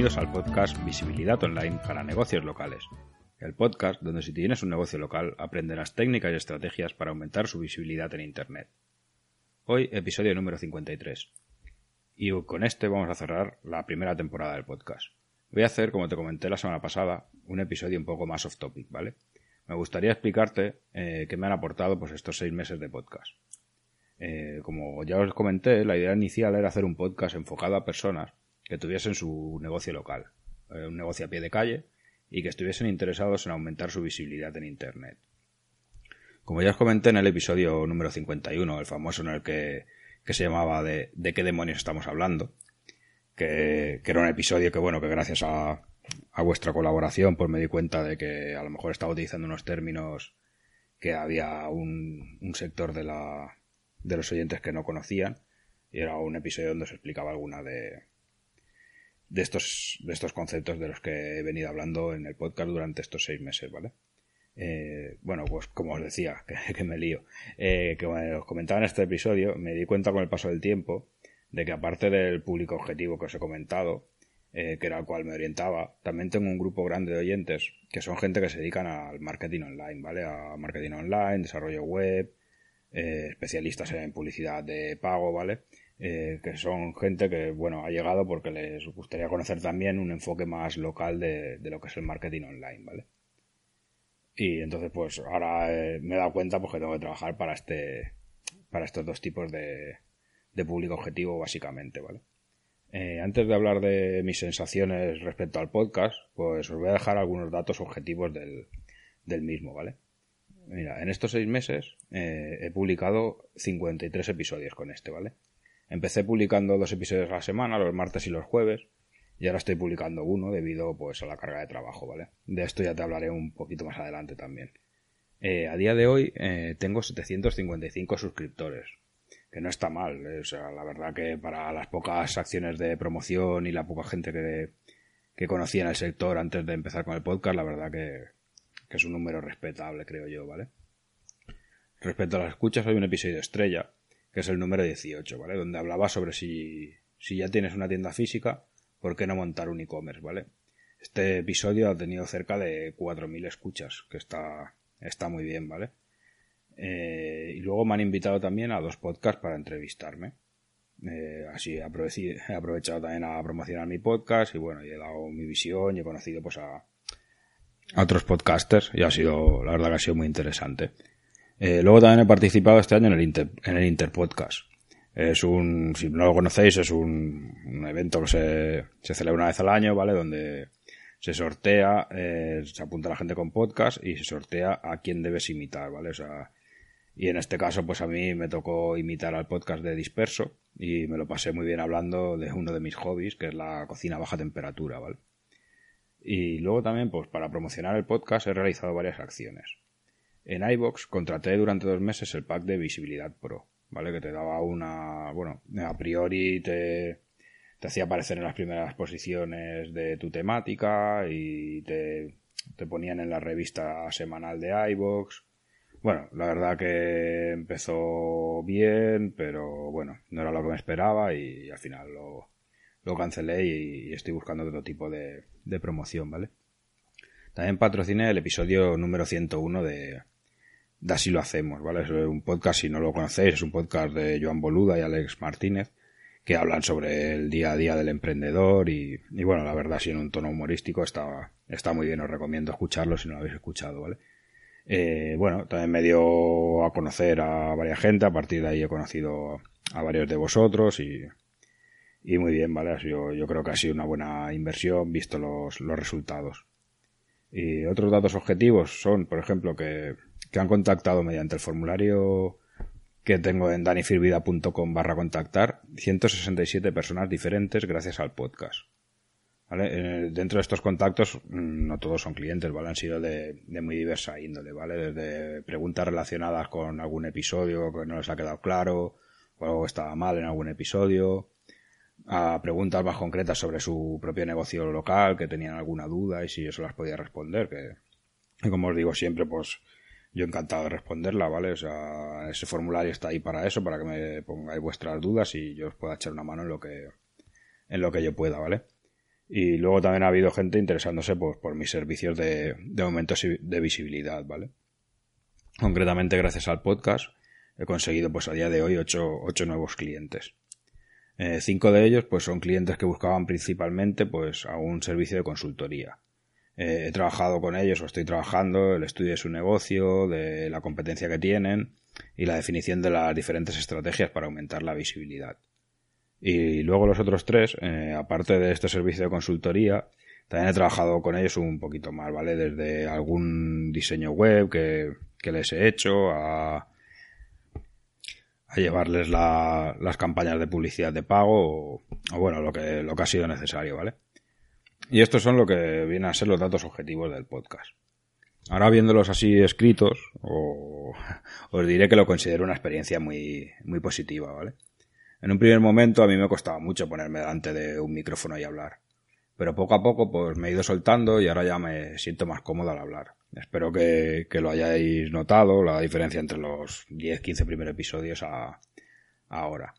bienvenidos al podcast Visibilidad Online para negocios locales. El podcast donde si tienes un negocio local aprenderás técnicas y estrategias para aumentar su visibilidad en Internet. Hoy episodio número 53. Y con este vamos a cerrar la primera temporada del podcast. Voy a hacer, como te comenté la semana pasada, un episodio un poco más off topic, ¿vale? Me gustaría explicarte eh, qué me han aportado pues, estos seis meses de podcast. Eh, como ya os comenté, la idea inicial era hacer un podcast enfocado a personas que tuviesen su negocio local, eh, un negocio a pie de calle, y que estuviesen interesados en aumentar su visibilidad en Internet. Como ya os comenté en el episodio número 51, el famoso en el que, se llamaba de, de qué demonios estamos hablando, que, era un episodio que, bueno, que gracias a, a vuestra colaboración, pues me di cuenta de que a lo mejor estaba utilizando unos términos que había un, un sector de la, de los oyentes que no conocían y era un episodio donde se explicaba alguna de, de estos, de estos conceptos de los que he venido hablando en el podcast durante estos seis meses, ¿vale? Eh, bueno, pues como os decía, que, me lío, eh, que os comentaba en este episodio, me di cuenta con el paso del tiempo de que aparte del público objetivo que os he comentado, eh, que era al cual me orientaba, también tengo un grupo grande de oyentes que son gente que se dedican al marketing online, ¿vale? A marketing online, desarrollo web, eh, especialistas en publicidad de pago, ¿vale? Eh, que son gente que, bueno, ha llegado porque les gustaría conocer también un enfoque más local de, lo que es el marketing online, ¿vale? Y entonces, pues ahora eh, me he dado cuenta pues, que tengo que trabajar para este para estos dos tipos de, de público objetivo, básicamente, ¿vale? antes de hablar de mis sensaciones respecto al podcast, pues os voy a dejar algunos datos objetivos del, del mismo, ¿vale? Mira, en estos seis meses eh, he publicado 53 episodios con este, ¿vale? Empecé publicando dos episodios a la semana, los martes y los jueves, y ahora estoy publicando uno debido pues a la carga de trabajo, ¿vale? De esto ya te hablaré un poquito más adelante también. Eh, a día de hoy eh, tengo 755 suscriptores, que no está mal, o sea, la verdad que para las pocas acciones de promoción y la poca gente que, que conocía en el sector antes de empezar con el podcast, la verdad que, que es un número respetable, creo yo, ¿vale? Respecto a las escuchas, hay un episodio estrella, que es el número 18, ¿vale? Donde hablaba sobre si, si ya tienes una tienda física, ¿por qué no montar un e-commerce, ¿vale? Este episodio ha tenido cerca de 4.000 escuchas, que está, está muy bien, ¿vale? Eh, y luego me han invitado también a dos podcasts para entrevistarme. Eh, así he aprovechado también a promocionar mi podcast y bueno, y he dado mi visión y he conocido pues a, a otros podcasters y ha sido, la verdad que ha sido muy interesante. Eh, luego también he participado este año en el, Inter, en el Interpodcast. Es un, si no lo conocéis, es un, evento que se, se, celebra una vez al año, ¿vale? Donde se sortea, eh, se apunta la gente con podcast y se sortea a quién debes imitar, ¿vale? O sea, y en este caso, pues a mí me tocó imitar al podcast de Disperso y me lo pasé muy bien hablando de uno de mis hobbies, que es la cocina a baja temperatura, ¿vale? Y luego también, pues para promocionar el podcast he realizado varias acciones. En iBox contraté durante dos meses el pack de Visibilidad Pro, ¿vale? Que te daba una, bueno, a priori te, te hacía aparecer en las primeras posiciones de tu temática y te, te ponían en la revista semanal de iBox. Bueno, la verdad que empezó bien, pero bueno, no era lo que me esperaba y al final lo, lo cancelé y, estoy buscando otro tipo de, promoción, ¿vale? También patrociné el episodio número 101 de, de Así lo hacemos, ¿vale? Es un podcast, si no lo conocéis, es un podcast de Joan Boluda y Alex Martínez que hablan sobre el día a día del emprendedor y, bueno, la verdad, si en un tono humorístico está, está muy bien, os recomiendo escucharlo si no lo habéis escuchado, ¿vale? Eh, bueno, también me dio a conocer a varias gente, a partir de ahí he conocido a varios de vosotros y, y muy bien, ¿vale? Yo, yo creo que ha sido una buena inversión visto los, los resultados. Y otros datos objetivos son, por ejemplo, que, que han contactado mediante el formulario que tengo en danifirvida.com barra contactar 167 personas diferentes gracias al podcast. ¿Vale? Dentro de estos contactos mm, no todos son clientes, ¿vale? Han sido de, de, muy diversa índole, ¿vale? Desde preguntas relacionadas con algún episodio que no les ha quedado claro o algo estaba mal en algún episodio, a preguntas más concretas sobre su propio negocio local, que tenían alguna duda y si yo las podía responder, que, como os digo siempre, pues yo encantado de responderla, ¿vale? O sea, ese formulario está ahí para eso, para que me pongáis vuestras dudas y yo os pueda echar una mano en lo que, en lo que yo pueda, ¿vale? Y luego también ha habido gente interesándose pues, por mis servicios de, de aumento de visibilidad, ¿vale? Concretamente, gracias al podcast, he conseguido pues a día de hoy ocho, ocho nuevos clientes. Eh, cinco de ellos pues son clientes que buscaban principalmente pues a un servicio de consultoría. Eh, he trabajado con ellos o estoy trabajando el estudio de su negocio, de la competencia que tienen y la definición de las diferentes estrategias para aumentar la visibilidad. Y luego los otros tres, eh, aparte de este servicio de consultoría, también he trabajado con ellos un poquito más, ¿vale? Desde algún diseño web que, que les he hecho a a llevarles las campañas de publicidad de pago o, bueno, lo que, lo que ha sido necesario, ¿vale? Y estos son lo que vienen a ser los datos objetivos del podcast. Ahora viéndolos así escritos, os diré que lo considero una experiencia muy, muy positiva, ¿vale? En un primer momento a mí me costaba mucho ponerme delante de un micrófono y hablar. Pero poco a poco pues me he ido soltando y ahora ya me siento más cómodo al hablar. Espero que, lo hayáis notado, la diferencia entre los 10-15 primeros episodios a, ahora.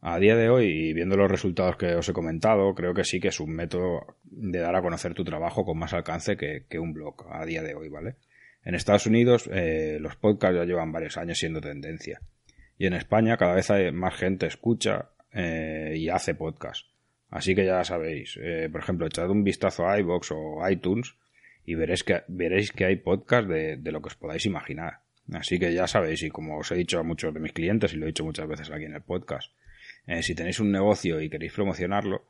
A día de hoy, y viendo los resultados que os he comentado, creo que sí que es un método de dar a conocer tu trabajo con más alcance que, un blog a día de hoy, ¿vale? En Estados Unidos eh, los podcasts ya llevan varios años siendo tendencia. Y en España cada vez hay más gente escucha eh, y hace podcast. Así que ya sabéis, eh, por ejemplo, echad un vistazo a iBox o iTunes y veréis que, veréis que hay podcast de, lo que os podáis imaginar. Así que ya sabéis, y como os he dicho a muchos de mis clientes, y lo he dicho muchas veces aquí en el podcast, eh, si tenéis un negocio y queréis promocionarlo,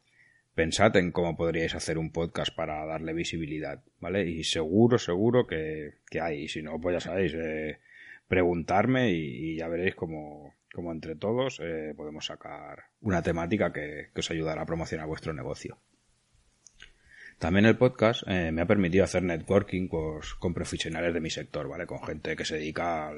pensad en cómo podríais hacer un podcast para darle visibilidad, ¿vale? Y seguro, seguro que, hay. Y si no, pues ya sabéis, eh, preguntarme y, ya veréis cómo, entre todos eh, podemos sacar una temática que os ayudará a promocionar vuestro negocio. También el podcast eh, me ha permitido hacer networking pues, con profesionales de mi sector, ¿vale? Con gente que se dedica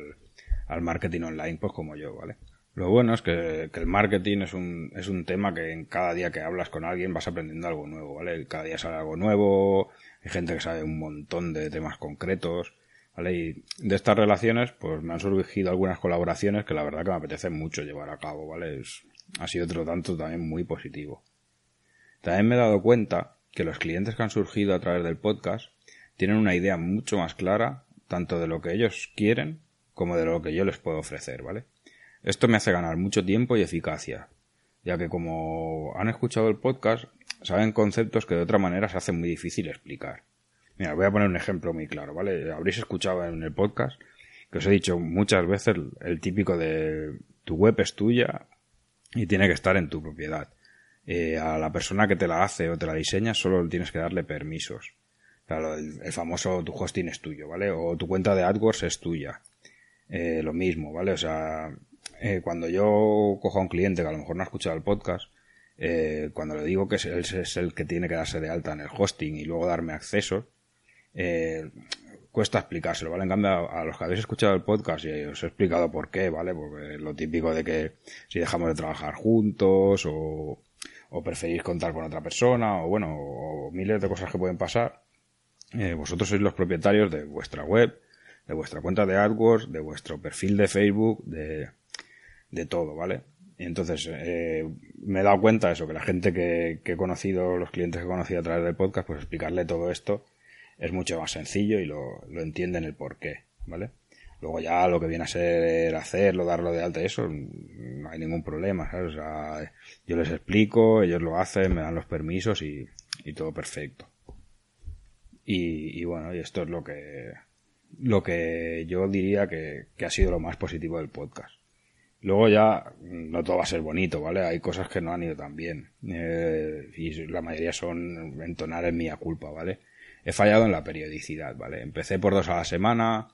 al, marketing online, pues como yo, ¿vale? Lo bueno es que, el marketing es un, es un tema que en cada día que hablas con alguien vas aprendiendo algo nuevo, ¿vale? Cada día sale algo nuevo, hay gente que sabe un montón de temas concretos, ¿vale? Y de estas relaciones, pues me han surgido algunas colaboraciones que la verdad que me apetece mucho llevar a cabo, ¿vale? ha sido otro tanto también muy positivo. También me he dado cuenta que los clientes que han surgido a través del podcast tienen una idea mucho más clara tanto de lo que ellos quieren como de lo que yo les puedo ofrecer, ¿vale? Esto me hace ganar mucho tiempo y eficacia, ya que como han escuchado el podcast, saben conceptos que de otra manera se hacen muy difícil explicar. Mira, voy a poner un ejemplo muy claro, ¿vale? Habréis escuchado en el podcast que os he dicho muchas veces el típico de tu web es tuya y tiene que estar en tu propiedad. Eh, a la persona que te la hace o te la diseña solo tienes que darle permisos. El, famoso tu hosting es tuyo, ¿vale? O tu cuenta de AdWords es tuya. Eh, lo mismo, ¿vale? O sea, eh, cuando yo cojo a un cliente que a lo mejor no ha escuchado el podcast, cuando le digo que es, es el que tiene que darse de alta en el hosting y luego darme acceso, cuesta explicárselo, ¿vale? En cambio, a, los que habéis escuchado el podcast y os he explicado por qué, ¿vale? Porque lo típico de que si dejamos de trabajar juntos o, o preferís contar con otra persona, o bueno, o miles de cosas que pueden pasar, eh, vosotros sois los propietarios de vuestra web, de vuestra cuenta de AdWords, de vuestro perfil de Facebook, de, de todo, ¿vale? Entonces eh, me he dado cuenta de eso, que la gente que, que, he conocido, los clientes que he conocido a través del podcast, pues explicarle todo esto es mucho más sencillo y lo, lo entienden el porqué, ¿vale? Luego ya lo que viene a ser hacerlo, darlo de alta, eso, no hay ningún problema, ¿sabes? O sea, yo les explico, ellos lo hacen, me dan los permisos y, y todo perfecto. Y, y, bueno, y esto es lo que, lo que yo diría que, que ha sido lo más positivo del podcast. Luego ya no todo va a ser bonito, ¿vale? Hay cosas que no han ido tan bien. Eh, y la mayoría son entonar en mía culpa, ¿vale? He fallado en la periodicidad, ¿vale? Empecé por dos a la semana,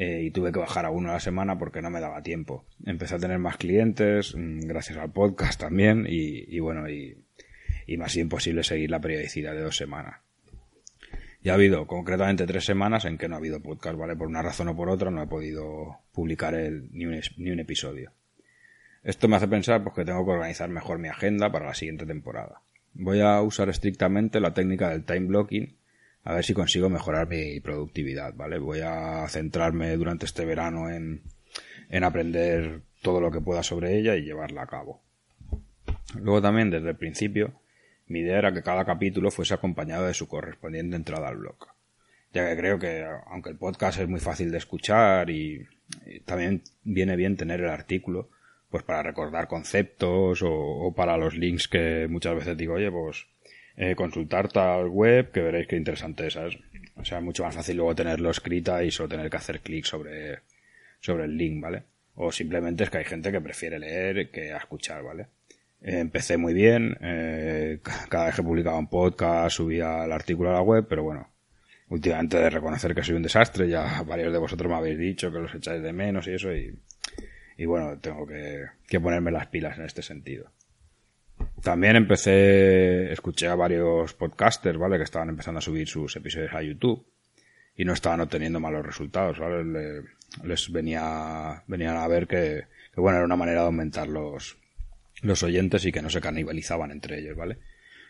eh, y tuve que bajar a uno a la semana porque no me daba tiempo. Empecé a tener más clientes, mm, gracias al podcast también, y, bueno, y, y me ha sido imposible seguir la periodicidad de dos semanas. Ya ha habido concretamente tres semanas en que no ha habido podcast, ¿vale? Por una razón o por otra no he podido publicar el, ni, un, ni un episodio. Esto me hace pensar pues, que tengo que organizar mejor mi agenda para la siguiente temporada. Voy a usar estrictamente la técnica del time blocking a ver si consigo mejorar mi productividad, ¿vale? Voy a centrarme durante este verano en, en aprender todo lo que pueda sobre ella y llevarla a cabo. Luego también desde el principio Mi idea era que cada capítulo fuese acompañado de su correspondiente entrada al blog. Ya que creo que, aunque el podcast es muy fácil de escuchar y, también viene bien tener el artículo, pues para recordar conceptos o, para los links que muchas veces digo, oye, pues eh, consultar tal web que veréis qué interesante es, O sea, es mucho más fácil luego tenerlo escrita y solo tener que hacer clic sobre, sobre el link, ¿vale? O simplemente es que hay gente que prefiere leer que escuchar, ¿vale? Empecé muy bien, eh, cada vez que publicaba un podcast subía el artículo a la web, pero bueno, últimamente de reconocer que soy un desastre, ya varios de vosotros me habéis dicho que los echáis de menos y eso, y, y bueno, tengo que, que ponerme las pilas en este sentido. También empecé, escuché a varios podcasters, ¿vale? Que estaban empezando a subir sus episodios a YouTube y no estaban obteniendo malos resultados, ¿vale? Les venía, venían a ver que, que bueno, era una manera de aumentar los, los oyentes y que no se canibalizaban entre ellos, ¿vale?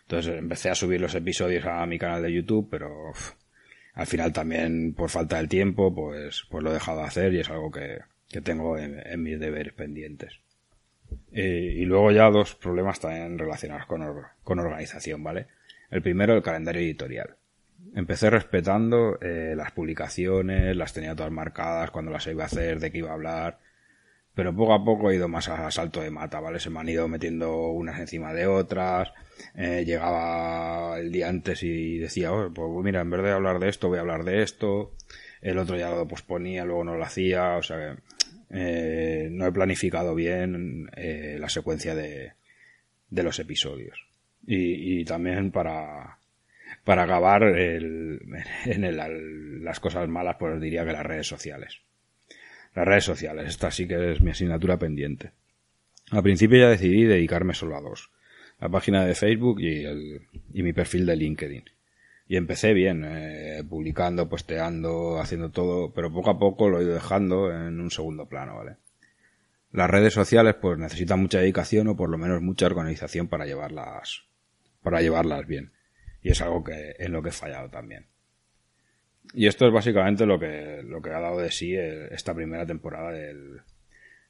Entonces empecé a subir los episodios a mi canal de YouTube, pero al final también por falta del tiempo, pues, pues lo he dejado de hacer y es algo que, que tengo en, mis deberes pendientes. Eh, y luego ya dos problemas también relacionados con, con organización, ¿vale? El primero, el calendario editorial. Empecé respetando eh, las publicaciones, las tenía todas marcadas, cuando las iba a hacer, de qué iba a hablar, pero poco a poco he ido más a salto de mata, ¿vale? Se me han ido metiendo unas encima de otras, eh, llegaba el día antes y decía, oh, pues mira, en vez de hablar de esto, voy a hablar de esto, el otro ya lo posponía, luego no lo hacía, o sea que eh, no he planificado bien eh, la secuencia de, de los episodios. Y, y también para, para acabar el, en el, las cosas malas, pues diría que las redes sociales. Las redes sociales, esta sí que es mi asignatura pendiente. Al principio ya decidí dedicarme solo a dos. La página de Facebook y, el, y mi perfil de LinkedIn. Y empecé bien, eh, publicando, posteando, haciendo todo, pero poco a poco lo he ido dejando en un segundo plano, ¿vale? Las redes sociales pues necesitan mucha dedicación o por lo menos mucha organización para llevarlas, para llevarlas bien. Y es algo que, en lo que he fallado también. Y esto es básicamente lo que, lo que ha dado de sí esta primera temporada del,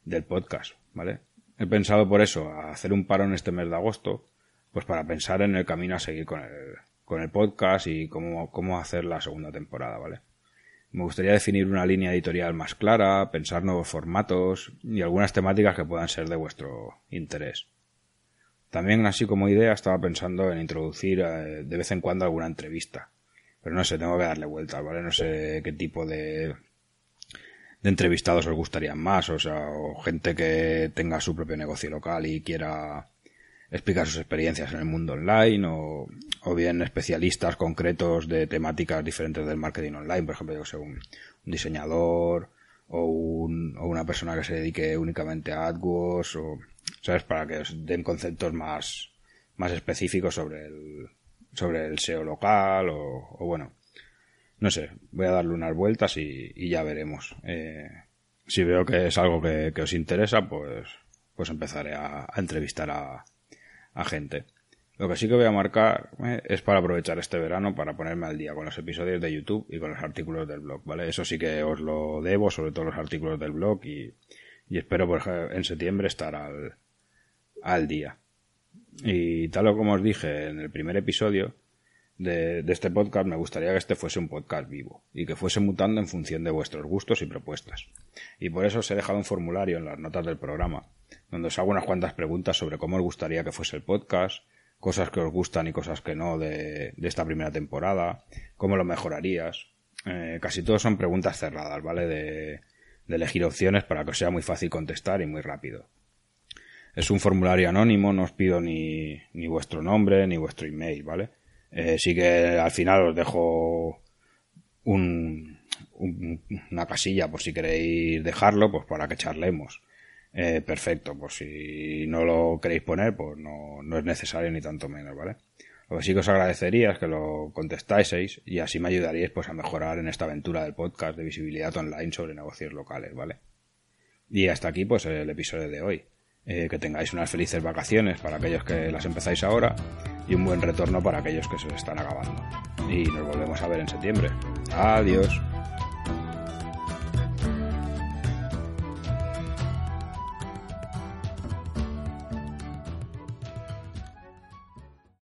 del podcast, ¿vale? He pensado por eso, hacer un paro en este mes de agosto, pues para pensar en el camino a seguir con el, con el podcast y cómo, cómo hacer la segunda temporada, ¿vale? Me gustaría definir una línea editorial más clara, pensar nuevos formatos y algunas temáticas que puedan ser de vuestro interés. También, así como idea, estaba pensando en introducir eh, de vez en cuando alguna entrevista, pero no sé, tengo que darle vueltas, ¿vale? No sé qué tipo de, de entrevistados os gustarían más, o sea, o gente que tenga su propio negocio local y quiera explicar sus experiencias en el mundo online, o, o bien especialistas concretos de temáticas diferentes del marketing online, por ejemplo, yo sé, un, diseñador, o, un, o una persona que se dedique únicamente a AdWords, o, ¿sabes? Para que os den conceptos más, más específicos sobre el, sobre el SEO local o, bueno, no sé, voy a darle unas vueltas y, ya veremos. Eh, si veo que es algo que, os interesa, pues, pues empezaré a, entrevistar a, a, gente. Lo que sí que voy a marcar eh, es para aprovechar este verano para ponerme al día con los episodios de YouTube y con los artículos del blog, ¿vale? Eso sí que os lo debo, sobre todo los artículos del blog y, y espero por en septiembre estar al, al día. Y tal como os dije en el primer episodio de, este podcast, me gustaría que este fuese un podcast vivo y que fuese mutando en función de vuestros gustos y propuestas. Y por eso os he dejado un formulario en las notas del programa, donde os hago unas cuantas preguntas sobre cómo os gustaría que fuese el podcast, cosas que os gustan y cosas que no de, esta primera temporada, cómo lo mejorarías. Eh, casi todos son preguntas cerradas, ¿vale? De, de elegir opciones para que os sea muy fácil contestar y muy rápido. Es un formulario anónimo, no os pido ni, ni vuestro nombre ni vuestro email, ¿vale? Eh, sí que al final os dejo un, una casilla por si queréis dejarlo, pues para que charlemos. Eh, perfecto, pues si no lo queréis poner, pues no, no es necesario ni tanto menos, ¿vale? Lo que sí que os agradecería es que lo contestáis y así me ayudaríais pues a mejorar en esta aventura del podcast de visibilidad online sobre negocios locales, ¿vale? Y hasta aquí pues el episodio de hoy. Eh, que tengáis unas felices vacaciones para aquellos que las empezáis ahora y un buen retorno para aquellos que se están acabando. Y nos volvemos a ver en septiembre. Adiós.